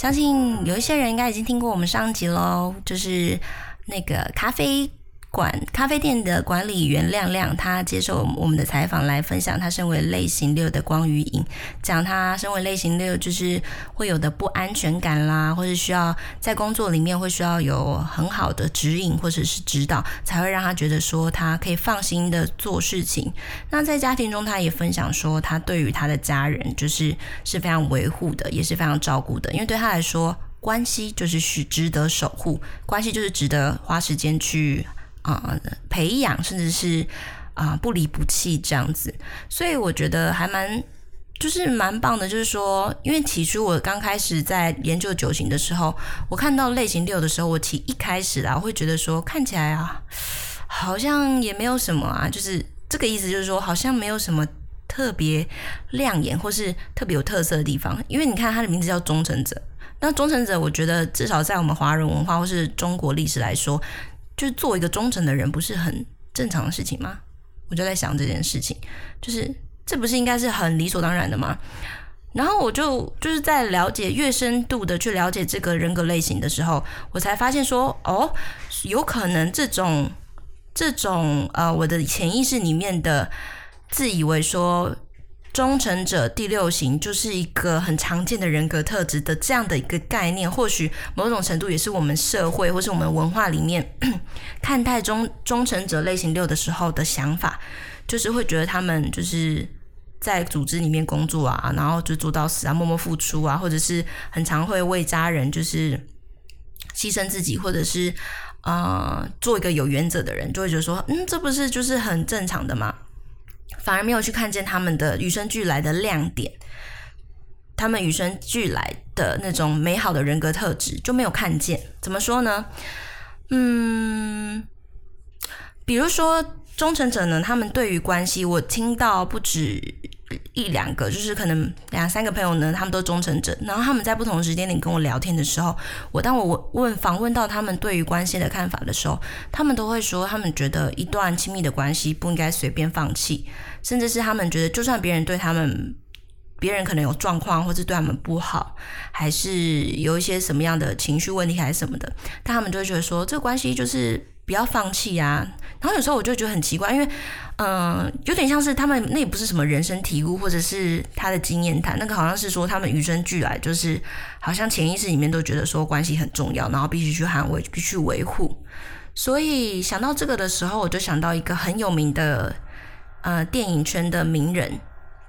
相信有一些人应该已经听过我们上集喽，就是那个咖啡。管咖啡店的管理员亮亮，他接受我们的采访，来分享他身为类型六的光与影，讲他身为类型六就是会有的不安全感啦，或是需要在工作里面会需要有很好的指引或者是指导，才会让他觉得说他可以放心的做事情。那在家庭中，他也分享说，他对于他的家人就是是非常维护的，也是非常照顾的，因为对他来说，关系就是需值得守护，关系就是值得花时间去。啊、培养甚至是啊、不离不弃这样子，所以我觉得还蛮就是蛮棒的。就是说，因为起初我刚开始在研究九型的时候，我看到类型六的时候，我其一开始啊，我会觉得说看起来啊，好像也没有什么啊，就是这个意思，就是说好像没有什么特别亮眼或是特别有特色的地方。因为你看它的名字叫忠诚者，那忠诚者，我觉得至少在我们华人文化或是中国历史来说。就是做一个忠诚的人，不是很正常的事情吗？我就在想这件事情，就是这不是应该是很理所当然的吗？然后我就就是在了解越深度的去了解这个人格类型的时候，我才发现说，哦，有可能这种这种呃，我的潜意识里面的自以为说。忠诚者第六型就是一个很常见的人格特质的这样的一个概念，或许某种程度也是我们社会或是我们文化里面 看待忠忠诚者类型六的时候的想法，就是会觉得他们就是在组织里面工作啊，然后就做到死啊，默默付出啊，或者是很常会为家人就是牺牲自己，或者是呃做一个有原则的人，就会觉得说，嗯，这不是就是很正常的吗？反而没有去看见他们的与生俱来的亮点，他们与生俱来的那种美好的人格特质就没有看见。怎么说呢？嗯，比如说忠诚者呢，他们对于关系，我听到不止。一两个，就是可能两三个朋友呢，他们都忠诚者。然后他们在不同时间点跟我聊天的时候，我当我问访问到他们对于关系的看法的时候，他们都会说，他们觉得一段亲密的关系不应该随便放弃，甚至是他们觉得，就算别人对他们，别人可能有状况，或是对他们不好，还是有一些什么样的情绪问题，还是什么的，但他们就会觉得说，这个关系就是不要放弃呀。然后有时候我就觉得很奇怪，因为。嗯，有点像是他们那也不是什么人生体悟，或者是他的经验谈，那个好像是说他们与生俱来，就是好像潜意识里面都觉得说关系很重要，然后必须去捍卫，必须维护。所以想到这个的时候，我就想到一个很有名的呃电影圈的名人。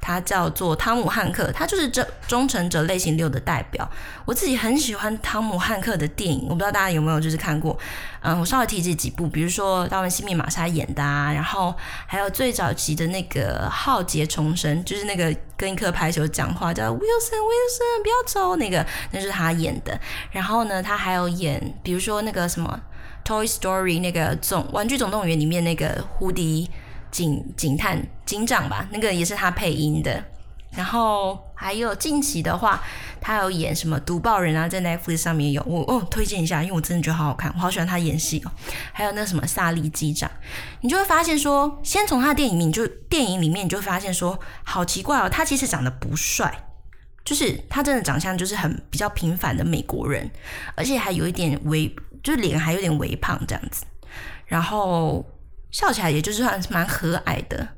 他叫做汤姆汉克，他就是这忠诚者类型六的代表。我自己很喜欢汤姆汉克的电影，我不知道大家有没有就是看过。嗯，我稍微提及几部，比如说《达文西密码》是他演的啊，然后还有最早期的那个《浩劫重生》，就是那个跟一颗排球讲话叫 Wilson Wilson 不要走那个，那是他演的。然后呢，他还有演，比如说那个什么《Toy Story》那个总玩具总动员里面那个胡迪。警警探警长吧，那个也是他配音的。然后还有近期的话，他有演什么《读报人》啊，在 Netflix 上面有我哦，推荐一下，因为我真的觉得好好看，我好喜欢他演戏哦。还有那什么萨利机长，你就会发现说，先从他的电影里就电影里面你就会发现说，好奇怪哦，他其实长得不帅，就是他真的长相就是很比较平凡的美国人，而且还有一点微，就是脸还有点微胖这样子，然后。笑起来也就是算蛮和蔼的，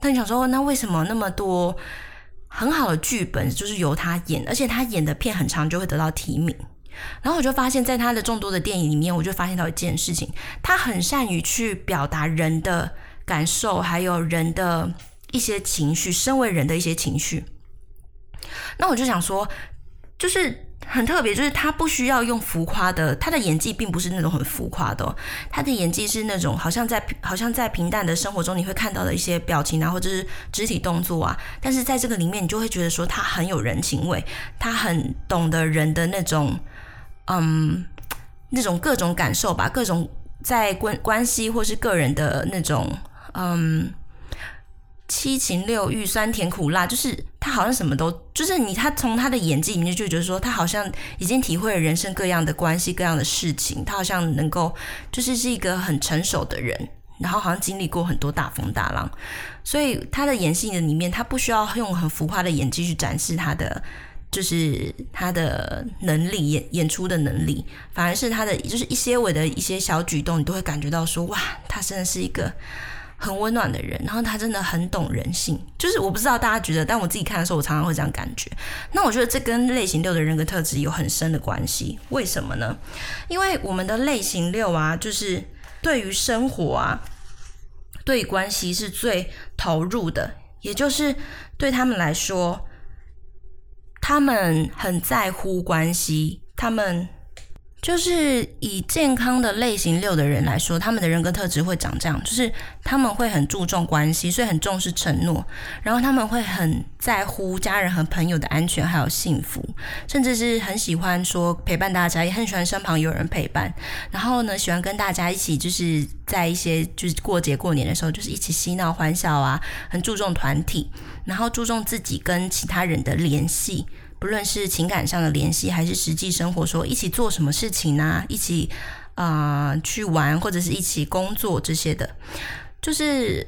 但想说，那为什么那么多很好的剧本就是由他演，而且他演的片很长就会得到提名？然后我就发现，在他的众多的电影里面，我就发现到一件事情，他很善于去表达人的感受，还有人的一些情绪，身为人的一些情绪。那我就想说，就是。很特别，就是他不需要用浮夸的，他的演技并不是那种很浮夸的，他的演技是那种好像在好像在平淡的生活中你会看到的一些表情啊，或者是肢体动作啊，但是在这个里面你就会觉得说他很有人情味，他很懂得人的那种嗯那种各种感受吧，各种在关关系或是个人的那种嗯。七情六欲、酸甜苦辣，就是他好像什么都，就是你他从他的演技里面就觉得说，他好像已经体会了人生各样的关系、各样的事情，他好像能够就是是一个很成熟的人，然后好像经历过很多大风大浪，所以他的演戏的里面，他不需要用很浮夸的演技去展示他的就是他的能力演演出的能力，反而是他的就是一些微的一些小举动，你都会感觉到说哇，他真的是一个很温暖的人，然后他真的很懂人性。就是我不知道大家觉得，但我自己看的时候，我常常会这样感觉。那我觉得这跟类型六的人格特质有很深的关系。为什么呢？因为我们的类型六啊，就是对于生活啊，对关系是最投入的，也就是对他们来说，他们很在乎关系，他们。就是以健康的类型六的人来说，他们的人格特质会长这样，就是他们会很注重关系，所以很重视承诺，然后他们会很在乎家人和朋友的安全还有幸福，甚至是很喜欢说陪伴大家，也很喜欢身旁有人陪伴，然后呢，喜欢跟大家一起，就是在一些就是过节过年的时候，就是一起嬉闹欢笑啊，很注重团体，然后注重自己跟其他人的联系。不论是情感上的联系，还是实际生活，说一起做什么事情啊，一起啊、去玩，或者是一起工作这些的，就是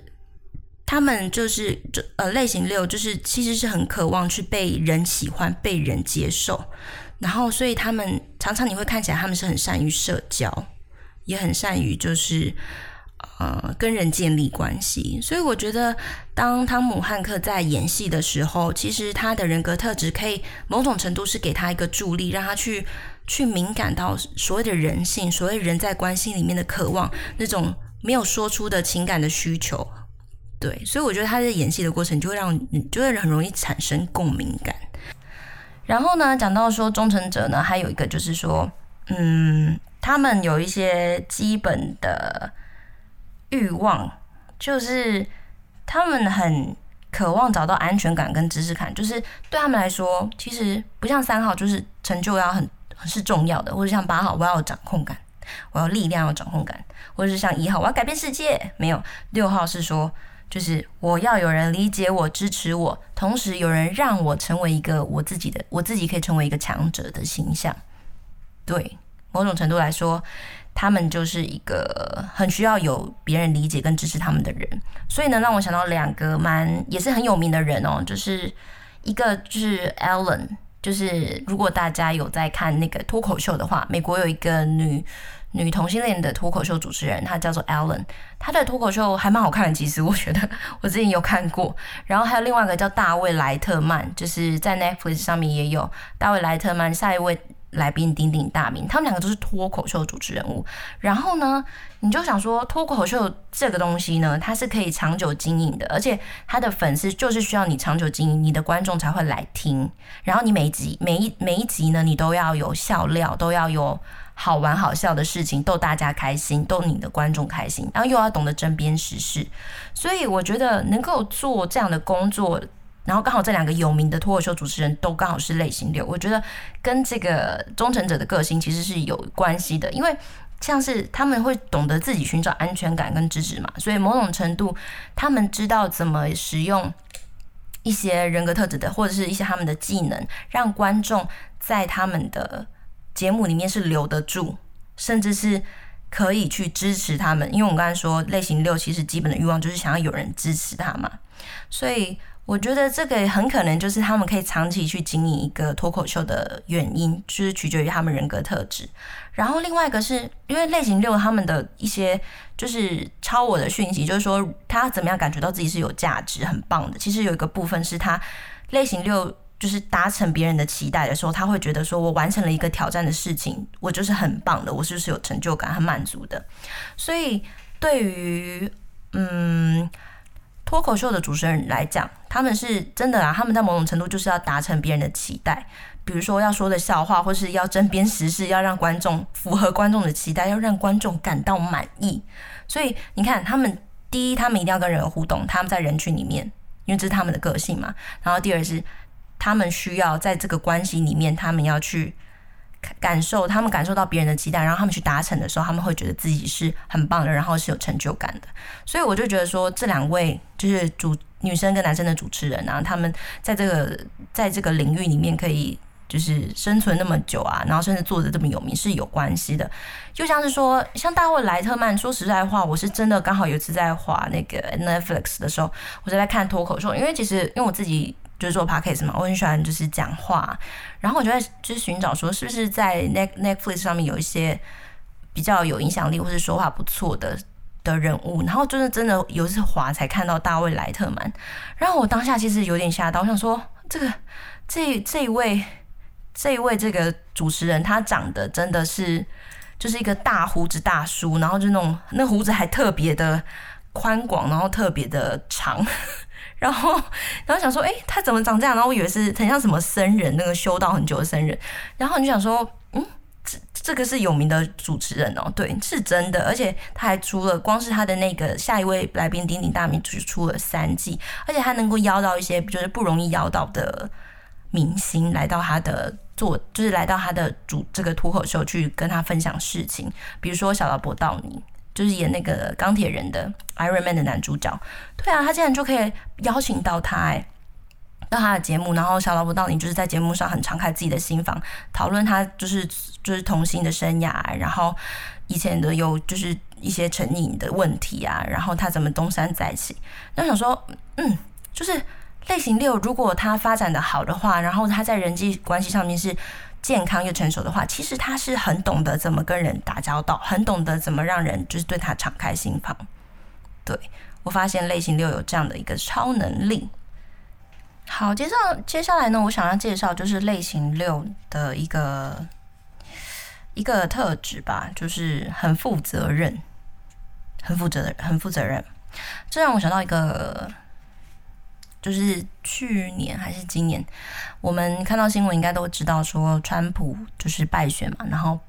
他们就是呃类型六，就是其实是很渴望去被人喜欢、被人接受，然后所以他们常常你会看起来他们是很善于社交，也很善于就是。呃，跟人建立关系，所以我觉得，当汤姆汉克在演戏的时候，其实他的人格特质可以某种程度是给他一个助力，让他去去敏感到所谓的人性，所谓人在关系里面的渴望，那种没有说出的情感的需求。对，所以我觉得他在演戏的过程就会让就会很容易产生共鸣感。然后呢，讲到说忠诚者呢，还有一个就是说，嗯，他们有一些基本的。欲望就是他们很渴望找到安全感跟支持感，就是对他们来说，其实不像三号，就是成就要很很是重要的，或者像八号，我要有掌控感，我要力量，有掌控感，或者是像一号，我要改变世界。没有，六号是说，就是我要有人理解我、支持我，同时有人让我成为一个我自己的，我自己可以成为一个强者的形象。对，某种程度来说。他们就是一个很需要有别人理解跟支持他们的人，所以呢，让我想到两个蛮也是很有名的人哦，就是一个就是 Ellen，就是如果大家有在看那个脱口秀的话，美国有一个女女同性恋的脱口秀主持人，她叫做 Ellen，她的脱口秀还蛮好看的，其实我觉得 我之前有看过。然后还有另外一个叫大卫莱特曼，就是在 Netflix 上面也有大卫莱特曼，下一位。来宾鼎鼎大名，他们两个都是脱口秀主持人物。然后呢，你就想说脱口秀这个东西呢，它是可以长久经营的，而且他的粉丝就是需要你长久经营，你的观众才会来听。然后你每一集每一每一集呢，你都要有笑料，都要有好玩好笑的事情，逗大家开心，逗你的观众开心，然后又要懂得争砭时事。所以我觉得能够做这样的工作。然后刚好这两个有名的脱口秀主持人都刚好是类型六，我觉得跟这个忠诚者的个性其实是有关系的，因为像是他们会懂得自己寻找安全感跟支持嘛，所以某种程度他们知道怎么使用一些人格特质的或者是一些他们的技能，让观众在他们的节目里面是留得住，甚至是可以去支持他们，因为我们刚才说类型六其实基本的欲望就是想要有人支持他嘛，所以。我觉得这个很可能就是他们可以长期去经营一个脱口秀的原因，就是取决于他们人格特质。然后另外一个是因为类型六他们的一些就是超我的讯息，就是说他怎么样感觉到自己是有价值、很棒的。其实有一个部分是他类型六就是达成别人的期待的时候，他会觉得说我完成了一个挑战的事情，我就是很棒的，我就是有成就感、很满足的。所以对于嗯。脱口秀的主持人来讲，他们是真的啊，他们在某种程度就是要达成别人的期待，比如说要说的笑话，或是要争边时事，要让观众符合观众的期待，要让观众感到满意。所以你看，他们第一，他们一定要跟人互动，他们在人群里面，因为这是他们的个性嘛。然后第二是，他们需要在这个关系里面，他们要去。感受他们感受到别人的期待，然后他们去达成的时候，他们会觉得自己是很棒的，然后是有成就感的。所以我就觉得说，这两位就是主女生跟男生的主持人啊，他们在这个在这个领域里面可以就是生存那么久啊，然后甚至做得这么有名是有关系的。就像是说，像大卫莱特曼，说实在话，我是真的刚好有一次在滑那个 Netflix 的时候，我就在看脱口秀，因为其实因为我自己。就是做 podcast 嘛，我很喜欢就是讲话，然后我就在就是寻找说是不是在 Net Netflix 上面有一些比较有影响力或是说话不错的的人物，然后就是真的有一次滑才看到大卫莱特曼，然后我当下其实有点吓到，我想说这个这这一位这一位这个主持人他长得真的是就是一个大胡子大叔，然后就那种那胡子还特别的宽广，然后特别的长。然后，然后想说，哎，他怎么长这样？然后我以为是很像什么僧人，那个修道很久的僧人。然后你就想说，这个是有名的主持人哦，对，是真的。而且他还出了，光是他的那个下一位来宾鼎鼎大名，就出了三季，而且他能够邀到一些就是不容易邀到的明星来到他的做，就是来到他的主这个脱口秀去跟他分享事情，比如说小劳勃道尼。就是演那个钢铁人的 Iron Man 的男主角，对啊，他竟然就可以邀请到他哎，到他的节目，然后小劳勃道尼就是在节目上很敞开自己的心房，讨论他就是就是同性的生涯，然后以前的有就是一些成瘾的问题啊，然后他怎么东山再起，那想说，嗯，就是类型六，如果他发展的好的话，然后他在人际关系上面是。健康又成熟的话，其实他是很懂得怎么跟人打交道，很懂得怎么让人就是对他敞开心房。对，我发现类型六有这样的一个超能力。好，接着接下来呢，我想要介绍就是类型六的一个一个特质吧，就是很负责任，很负责，很负责任。这让我想到一个。就是去年还是今年，我们看到新闻应该都知道说，川普就是败选嘛，然后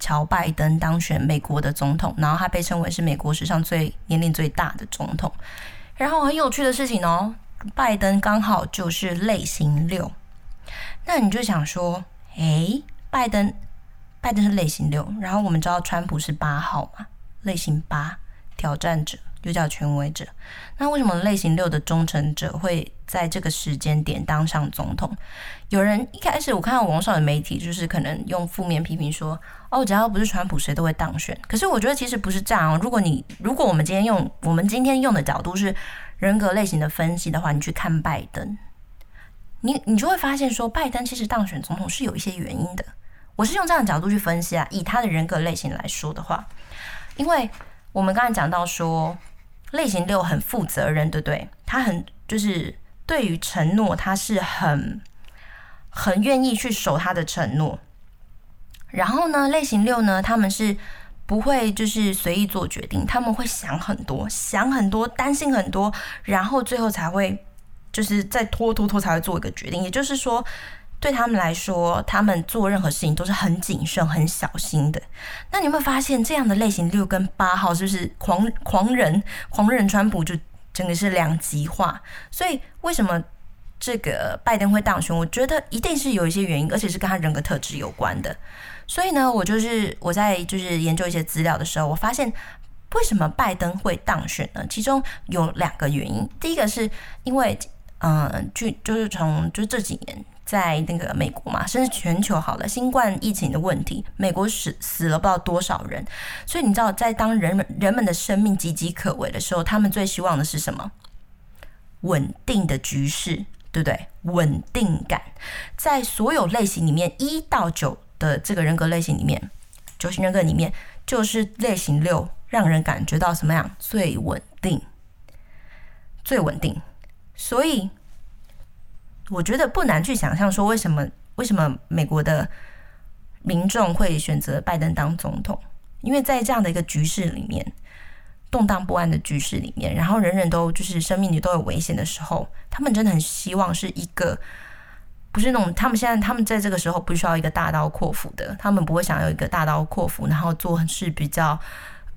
乔拜登当选美国的总统，然后他被称为是美国史上最年龄最大的总统。然后很有趣的事情哦，拜登刚好就是类型六，那你就想说，诶，拜登拜登是类型六，然后我们知道川普是八号嘛，类型八挑战者。又叫权威者，那为什么类型六的忠诚者会在这个时间点当上总统？有人一开始我看到网上的媒体，就是可能用负面批评说：“哦，只要不是川普，谁都会当选。”可是我觉得其实不是这样哦。如果你如果我们今天用我们今天用的角度是人格类型的分析的话，你去看拜登，你你就会发现说，拜登其实当选总统是有一些原因的。我是用这样的角度去分析啊，以他的人格类型来说的话，因为我们刚才讲到说。类型六很负责任，对不对？他很就是对于承诺，他是很很愿意去守他的承诺。然后呢，类型六呢，他们是不会就是随意做决定，他们会想很多，想很多，担心很多，然后最后才会就是再拖拖拖才会做一个决定。也就是说。对他们来说，他们做任何事情都是很谨慎、很小心的。那你有没有发现，这样的类型六跟八号是不是狂狂人、狂人川普就真的是两极化？所以为什么这个拜登会当选？我觉得一定是有一些原因，而且是跟他人格特质有关的。所以呢，我就是我在就是研究一些资料的时候，我发现为什么拜登会当选呢？其中有两个原因。第一个是因为，嗯、就就是从就这几年。在那个美国嘛，甚至全球好了，新冠疫情的问题，美国死死了不知道多少人，所以你知道，在当人们人们的生命岌岌可危的时候，他们最希望的是什么？稳定的局势，对不对？稳定感，在所有类型里面，一到九的这个人格类型里面，九型人格里面，就是类型六，让人感觉到什么样？最稳定，最稳定，所以。我觉得不难去想象，说为什么为什么美国的民众会选择拜登当总统？因为在这样的一个局势里面，动荡不安的局势里面，然后人人都就是生命里都有危险的时候，他们真的很希望是一个不是那种他们现在他们在这个时候不需要一个大刀阔斧的，他们不会想要一个大刀阔斧，然后做事比较。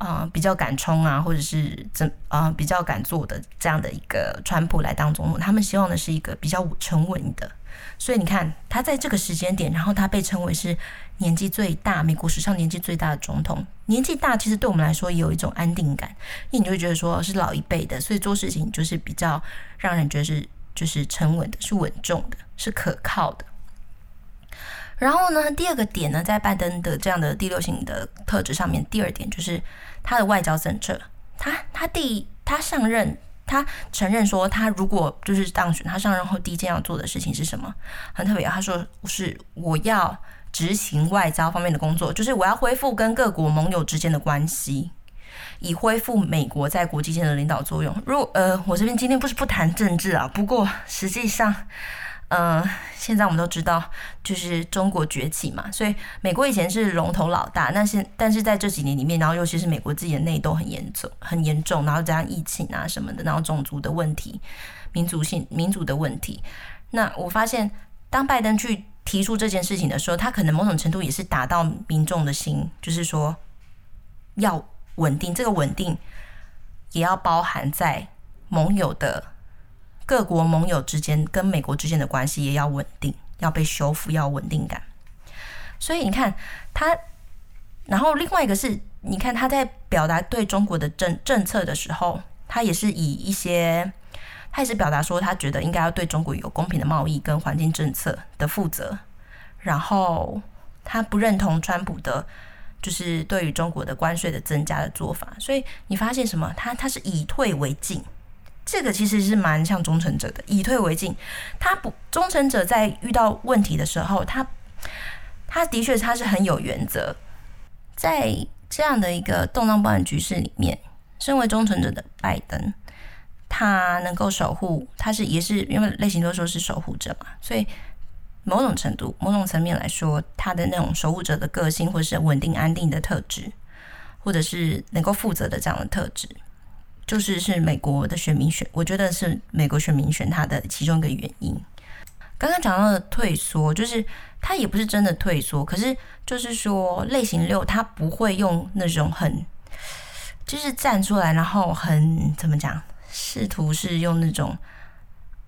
啊、比较敢冲啊，或者是怎啊、比较敢做的这样的一个川普来当总统，他们希望的是一个比较沉稳的。所以你看，他在这个时间点，然后他被称为是年纪最大，美国史上年纪最大的总统。年纪大，其实对我们来说也有一种安定感，因为你就会觉得说是老一辈的，所以做事情就是比较让人觉得是就是沉稳的，是稳重的，是可靠的。然后呢，第二个点呢，在拜登的这样的第六型的特质上面，第二点就是。他的外交政策，他他第他上任，他承认说，他如果就是当选，他上任后第一件要做的事情是什么？很特别，他说是我要执行外交方面的工作，就是我要恢复跟各国盟友之间的关系。以恢复美国在国际间的领导作用。如果呃，我这边今天不是不谈政治啊，不过实际上，呃，现在我们都知道，就是中国崛起嘛，所以美国以前是龙头老大，但是但是在这几年里面，然后尤其是美国自己的内斗很严重，很严重，然后加上疫情啊什么的，然后种族的问题、民族性、民族的问题。那我发现，当拜登去提出这件事情的时候，他可能某种程度也是打到民众的心，就是说要。稳定，这个稳定也要包含在盟友的各国盟友之间跟美国之间的关系也要稳定，要被修复，要稳定感。所以你看他，然后另外一个是，你看他在表达对中国的政政策的时候，他也是以一些，他也是表达说他觉得应该要对中国有公平的贸易跟环境政策的负责，然后他不认同川普的。就是对于中国的关税的增加的做法，所以你发现什么？他他是以退为进，这个其实是蛮像忠诚者的。以退为进，他不忠诚者在遇到问题的时候，他他的确他是很有原则。在这样的一个动荡不安局势里面，身为忠诚者的拜登，他能够守护，他是也是因为类型都说是守护者嘛，所以。某种程度、某种层面来说，他的那种守护者的个性，或是稳定安定的特质，或者是能够负责的这样的特质，就是是美国的选民选，我觉得是美国选民选他的其中一个原因。刚刚讲到的退缩，就是他也不是真的退缩，可是就是说类型六他不会用那种很，就是站出来，然后很怎么讲，试图是用那种。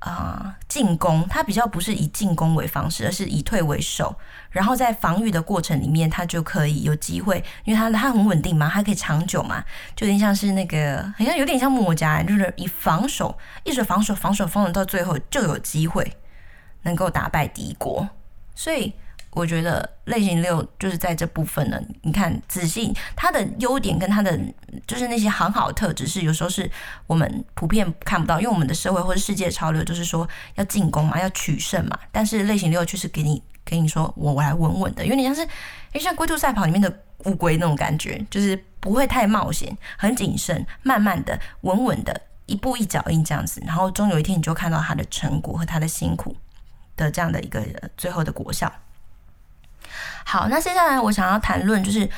啊，进攻他比较不是以进攻为方式，而是以退为守。然后在防御的过程里面，他就可以有机会，因为他他很稳定嘛，他可以长久嘛，就有点像是那个，好像有点像墨家，就是以防守一直防守防守防守到最后就有机会能够打败敌国，所以。我觉得类型六就是在这部分呢，你看仔细它的优点跟它的就是那些很好的特质，是有时候是我们普遍看不到，因为我们的社会或者世界潮流就是说要进攻嘛，要取胜嘛。但是类型六就是给你给你说我我来稳稳的，有点像是因为像龟兔赛跑里面的乌龟那种感觉，就是不会太冒险，很谨慎，慢慢的、稳稳的，一步一脚印这样子，然后终有一天你就看到它的成果和它的辛苦的这样的一个最后的果效。好，那接下来我想要谈论，就是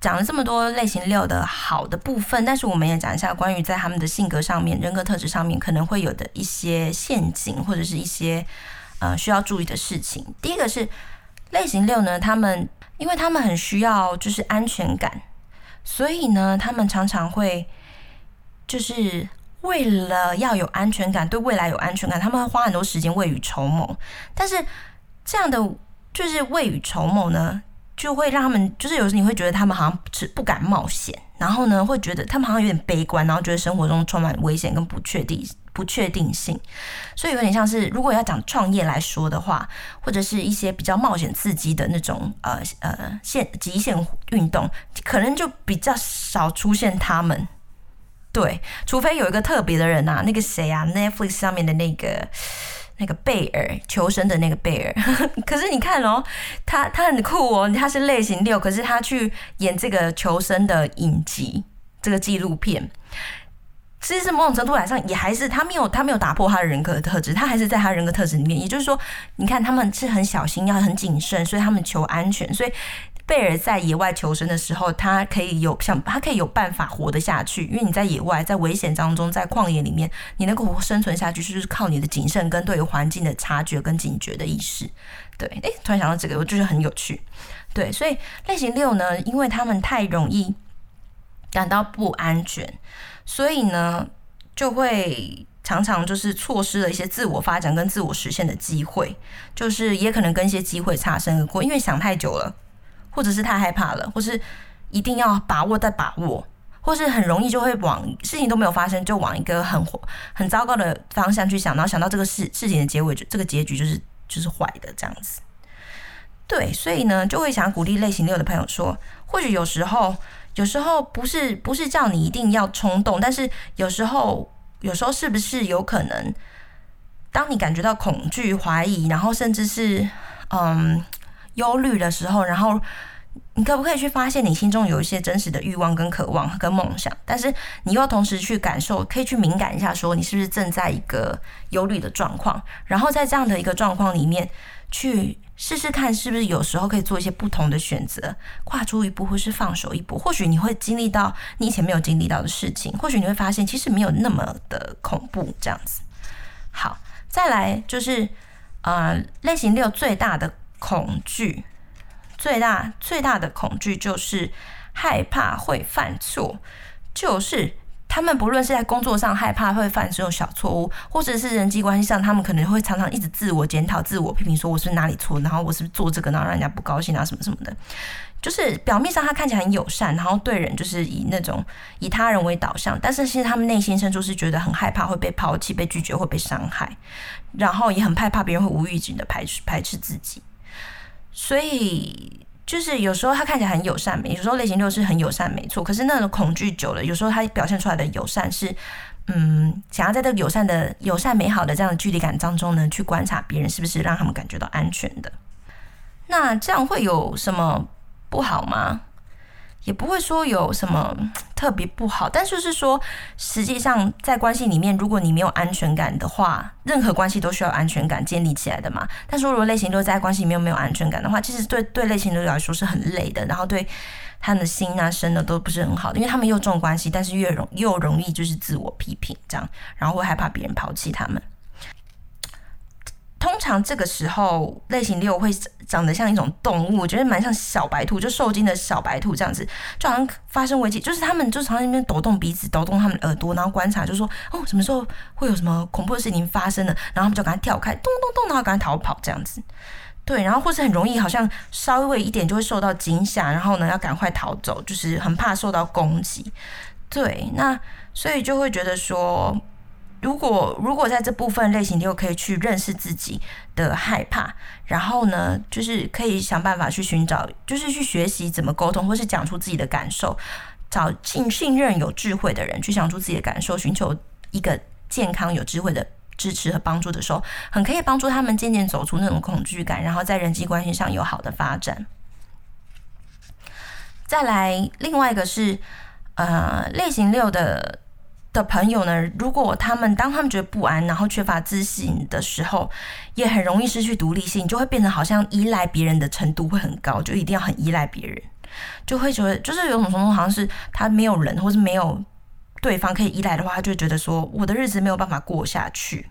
讲了这么多类型六的好的部分，但是我们也讲一下关于在他们的性格上面、人格特质上面可能会有的一些陷阱，或者是一些呃需要注意的事情。第一个是类型六呢，他们因为他们很需要就是安全感，所以呢，他们常常会就是为了要有安全感，对未来有安全感，他们会花很多时间未雨绸缪，但是这样的。就是未雨绸缪呢，就会让他们，就是有时你会觉得他们好像是不敢冒险，然后呢，会觉得他们好像有点悲观，然后觉得生活中充满危险跟不确定、不确定性，所以有点像是如果要讲创业来说的话，或者是一些比较冒险刺激的那种呃呃限极限运动，可能就比较少出现他们。对，除非有一个特别的人呐、啊，那个谁啊，Netflix 上面的那个。那个贝尔求生的那个贝尔，可是你看哦，他他很酷哦，他是类型六，可是他去演这个求生的影集，这个纪录片，其实是某种程度来上也还是他没有他没有打破他的人格特质，他还是在他人格特质里面。也就是说，你看他们是很小心，要很谨慎，所以他们求安全，所以。贝尔在野外求生的时候，他可以有想他可以有办法活得下去，因为你在野外，在危险当中，在旷野里面，你能够生存下去，就是靠你的谨慎跟对于环境的察觉跟警觉的意识。对，诶，突然想到这个，我就是很有趣。对，所以类型六呢，因为他们太容易感到不安全，所以呢，就会常常就是错失了一些自我发展跟自我实现的机会，就是也可能跟一些机会擦身而过，因为想太久了。或者是太害怕了，或是一定要把握再把握，或是很容易就会往事情都没有发生，就往一个很很糟糕的方向去想，然后想到这个事事情的结尾，就这个结局就是就是坏的这样子。对，所以呢，就会想鼓励类型六的朋友说，或许有时候，有时候不是不是叫你一定要冲动，但是有时候有时候是不是有可能，当你感觉到恐惧、怀疑，然后甚至是嗯忧虑的时候，然后。你可不可以去发现你心中有一些真实的欲望、跟渴望、跟梦想？但是你又同时去感受，可以去敏感一下，说你是不是正在一个忧虑的状况？然后在这样的一个状况里面，去试试看是不是有时候可以做一些不同的选择，跨出一步，或是放手一步。或许你会经历到你以前没有经历到的事情，或许你会发现其实没有那么的恐怖。这样子，好，再来就是呃，类型六最大的恐惧。最大最大的恐惧就是害怕会犯错，就是他们不论是在工作上害怕会犯这种小错误，或者是人际关系上，他们可能会常常一直自我检讨、自我批评，说我是哪里错，然后我是不是做这个，然后让人家不高兴啊，什么什么的。就是表面上他看起来很友善，然后对人就是以那种以他人为导向，但是其实他们内心深处是觉得很害怕会被抛弃、被拒绝、会被伤害，然后也很害怕别人会无预警的排斥排斥自己。所以，就是有时候他看起来很友善，有时候类型六是很友善，没错。可是那种恐惧久了，有时候他表现出来的友善是，嗯，想要在这个友善的、友善美好的这样的距离感当中呢，去观察别人是不是让他们感觉到安全的。那这样会有什么不好吗？也不会说有什么 特别不好，但就是说，实际上在关系里面，如果你没有安全感的话，任何关系都需要安全感建立起来的嘛。但是如果类型六在关系里面没有安全感的话，其实对对类型六来说是很累的，然后对他的心啊、身的都不是很好的，因为他们又重关系，但是越容又容易就是自我批评这样，然后会害怕别人抛弃他们。通常这个时候，类型六会长得像一种动物，我觉得蛮像小白兔，就受惊的小白兔这样子，就好像发生危机，就是他们就常在那边抖动鼻子，抖动他们耳朵，然后观察，就说哦，什么时候会有什么恐怖的事情发生了，然后他们就赶快跳开，咚咚咚，然后赶快逃跑这样子。对，然后或是很容易，好像稍微一点就会受到惊吓，然后呢要赶快逃走，就是很怕受到攻击。对，那所以就会觉得说。如果如果在这部分类型六可以去认识自己的害怕，然后呢，就是可以想办法去寻找，就是去学习怎么沟通，或是讲出自己的感受，找信信任有智慧的人去讲出自己的感受，寻求一个健康有智慧的支持和帮助的时候，很可以帮助他们渐渐走出那种恐惧感，然后在人际关系上有好的发展。再来，另外一个是呃类型六的。的朋友呢，如果他们当他们觉得不安，然后缺乏自信的时候，也很容易失去独立性，就会变得好像依赖别人的程度会很高，就一定要很依赖别人，就会觉得就是有种程度好像是他没有人或是没有对方可以依赖的话，他就觉得说我的日子没有办法过下去。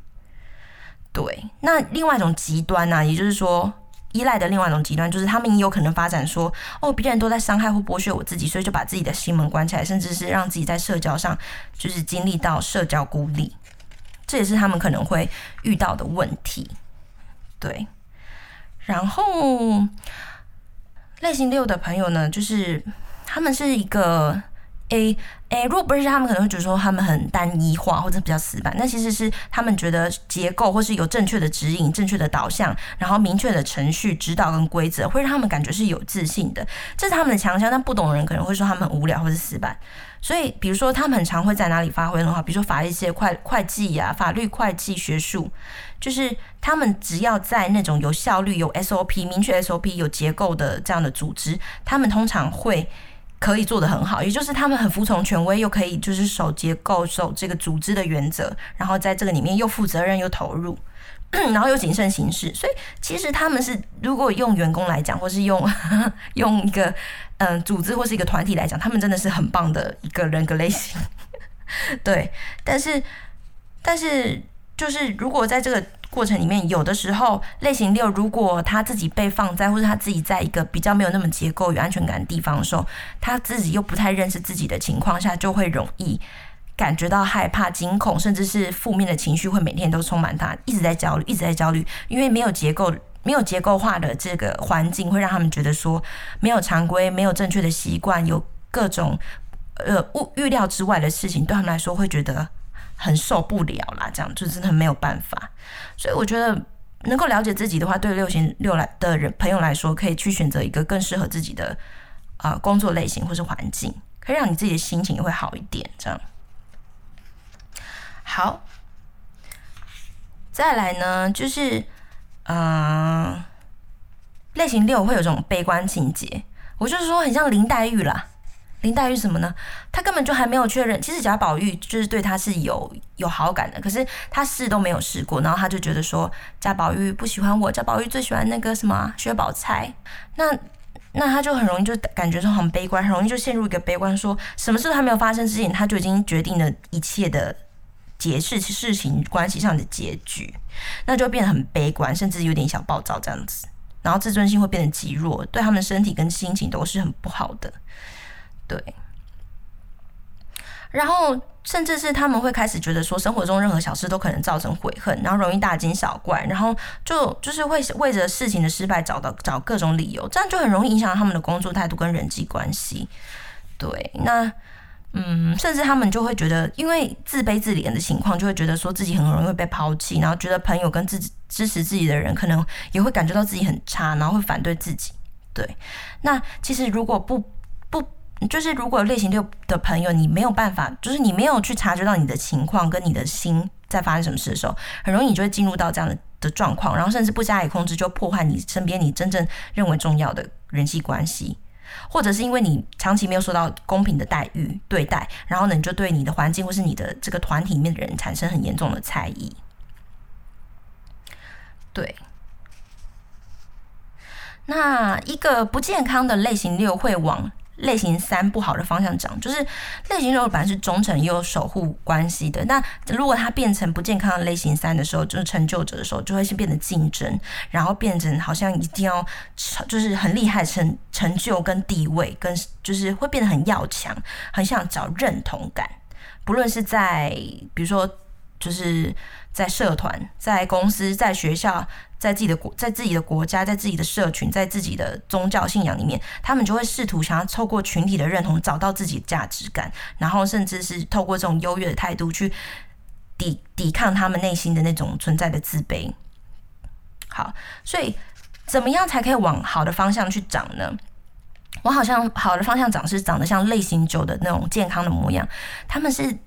对，那另外一种极端呢、也就是说。依赖的另外一种极端，就是他们也有可能发展说，哦，别人都在伤害或剥削我自己，所以就把自己的心门关起来，甚至是让自己在社交上就是经历到社交孤立，这也是他们可能会遇到的问题。对，然后类型六的朋友呢，就是他们是一个。诶诶，如果不是他们，可能会觉得说他们很单一化或者比较死板。那其实是他们觉得结构或是有正确的指引、正确的导向，然后明确的程序指导跟规则，会让他们感觉是有自信的。这是他们的强项。但不懂的人可能会说他们很无聊或是死板。所以，比如说他们很常会在哪里发挥的话，比如说法律系、会会计呀、啊、法律、会计学术，就是他们只要在那种有效率、有 SOP、明确 SOP、有结构的这样的组织，他们通常会。可以做得很好，也就是他们很服从权威，又可以就是守结构、守这个组织的原则，然后在这个里面又负责任又投入，然后又谨慎行事。所以其实他们是，如果用员工来讲，或是用 用一个嗯、组织或是一个团体来讲，他们真的是很棒的一个人格类型。对，但是但是就是如果在这个。过程里面，有的时候类型六，如果他自己被放在，或者他自己在一个比较没有那么结构与安全感的地方的时候，他自己又不太认识自己的情况下，就会容易感觉到害怕、惊恐，甚至是负面的情绪会每天都充满他，一直在焦虑，一直在焦虑，因为没有结构、没有结构化的这个环境，会让他们觉得说没有常规、没有正确的习惯，有各种呃物预料之外的事情，对他们来说会觉得。很受不了啦，这样就真的没有办法。所以我觉得能够了解自己的话，对六型六来的人朋友来说，可以去选择一个更适合自己的啊、工作类型或是环境，可以让你自己的心情也会好一点。这样。好，再来呢，就是嗯、类型六会有种悲观情节，我就是说很像林黛玉啦。林黛玉什么呢？她根本就还没有确认。其实贾宝玉就是对她是有有好感的，可是她试都没有试过，然后她就觉得说贾宝玉不喜欢我，贾宝玉最喜欢那个什么薛宝钗。那那她就很容易就感觉说很悲观，很容易就陷入一个悲观，说什么事都还没有发生之前，他就已经决定了一切的结事事情关系上的结局，那就变得很悲观，甚至有点小暴躁这样子，然后自尊心会变得极弱，对他们身体跟心情都是很不好的。对，然后甚至是他们会开始觉得说，生活中任何小事都可能造成悔恨，然后容易大惊小怪，然后就就是会为着事情的失败找到找各种理由，这样就很容易影响他们的工作态度跟人际关系。对，那嗯，甚至他们就会觉得，因为自卑自怜的情况，就会觉得说自己很容易会被抛弃，然后觉得朋友跟自己支持自己的人，可能也会感觉到自己很差，然后会反对自己。对，那其实如果不。就是如果类型六的朋友，你没有办法，就是你没有去察觉到你的情况跟你的心在发生什么事的时候，很容易你就会进入到这样的的状况，然后甚至不加以控制，就破坏你身边你真正认为重要的人际关系，或者是因为你长期没有受到公平的待遇对待，然后呢，你就对你的环境或是你的这个团体里面的人产生很严重的猜疑。对，那一个不健康的类型六会往。类型三不好的方向讲，就是类型六本来是忠诚又守护关系的，那如果它变成不健康的类型三的时候，就是成就者的时候，就会是变得竞争，然后变成好像一定要就是很厉害成成就跟地位，跟就是会变得很要强，很想找认同感，不论是在比如说就是在社团、在公司、在学校。在自己的国，在自己的国家，在自己的社群，在自己的宗教信仰里面，他们就会试图想要透过群体的认同，找到自己的价值感，然后甚至是透过这种优越的态度去抵抵抗他们内心的那种存在的自卑。好，所以怎么样才可以往好的方向去长呢？我好像好的方向长是长得像类型九的那种健康的模样，他们是。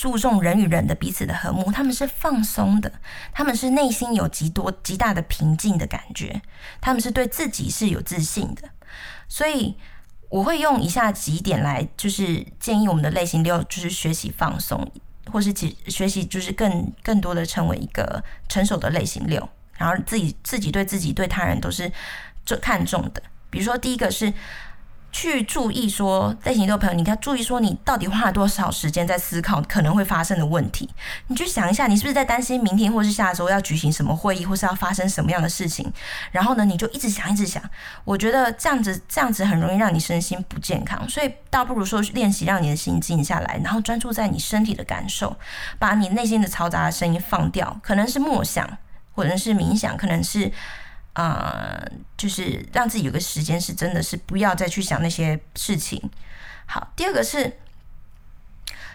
注重人与人的彼此的和睦，他们是放松的，他们是内心有极多极大的平静的感觉，他们是对自己是有自信的，所以我会用以下几点来，就是建议我们的类型六，就是学习放松，或是学学习就是更更多的成为一个成熟的类型六，然后自己自己对自己对他人都是最看重的，比如说第一个是。去注意说在行动的朋友，你要注意说你到底花了多少时间在思考可能会发生的问题。你去想一下，你是不是在担心明天或是下周要举行什么会议，或是要发生什么样的事情？然后呢，你就一直想，一直想。我觉得这样子，这样子很容易让你身心不健康。所以倒不如说练习让你的心静下来，然后专注在你身体的感受，把你内心的嘈杂的声音放掉。可能是默想，或者是冥想，可能是。啊、呃，就是让自己有个时间，是真的是不要再去想那些事情。好，第二个是，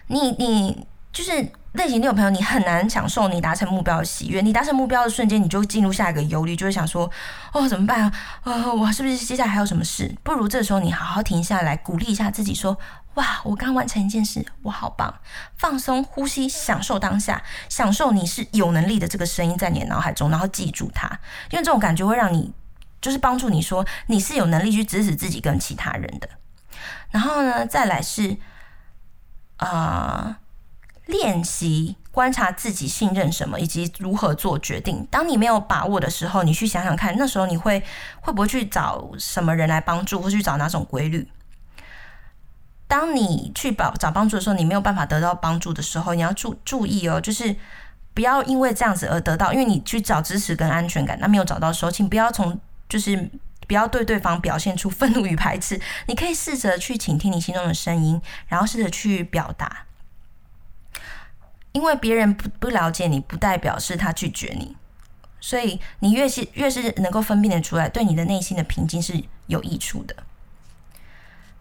你你就是类型六朋友，你很难享受你达成目标的喜悦。你达成目标的瞬间，你就进入下一个忧虑，就会想说，哦，怎么办啊？哦，我是不是接下来还有什么事？不如这时候你好好停下来，鼓励一下自己，说。哇！我刚完成一件事，我好棒！放松呼吸，享受当下，享受你是有能力的这个声音在你的脑海中，然后记住它，因为这种感觉会让你，就是帮助你说你是有能力去支持自己跟其他人的。然后呢，再来是啊，练习观察自己信任什么以及如何做决定。当你没有把握的时候，你去想想看，那时候你会会不会去找什么人来帮助，或去找哪种规律？当你去找找帮助的时候，你没有办法得到帮助的时候，你要注注意哦，就是不要因为这样子而得到，因为你去找支持跟安全感，那没有找到的时候，请不要从就是不要对对方表现出愤怒与排斥，你可以试着去倾听你心中的声音，然后试着去表达，因为别人不不了解你，不代表是他拒绝你，所以你越是越是能够分辨得出来，对你的内心的平静是有益处的。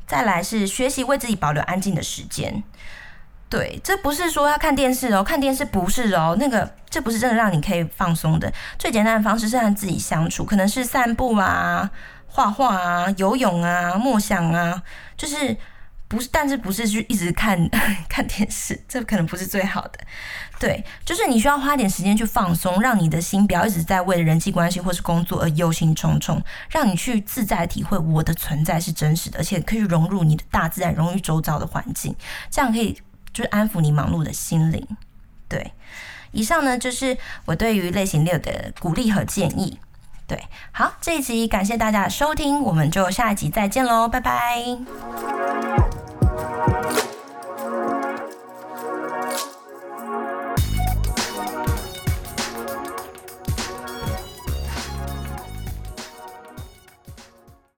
再来是学习为自己保留安静的时间，对，这不是说要看电视哦，看电视不是哦，那个这不是真的让你可以放松的。最简单的方式是让自己相处，可能是散步啊、画画啊、游泳啊、默想啊，就是不是，但是不是去一直看 看电视，这可能不是最好的。对，就是你需要花点时间去放松，让你的心不要一直在为了人际关系或是工作而忧心忡忡，让你去自在体会我的存在是真实的，而且可以融入你的大自然，融入周遭的环境，这样可以就是安抚你忙碌的心灵。对，以上呢就是我对于类型六的鼓励和建议。对，好，这一集感谢大家的收听，我们就下一集再见喽，拜拜。Música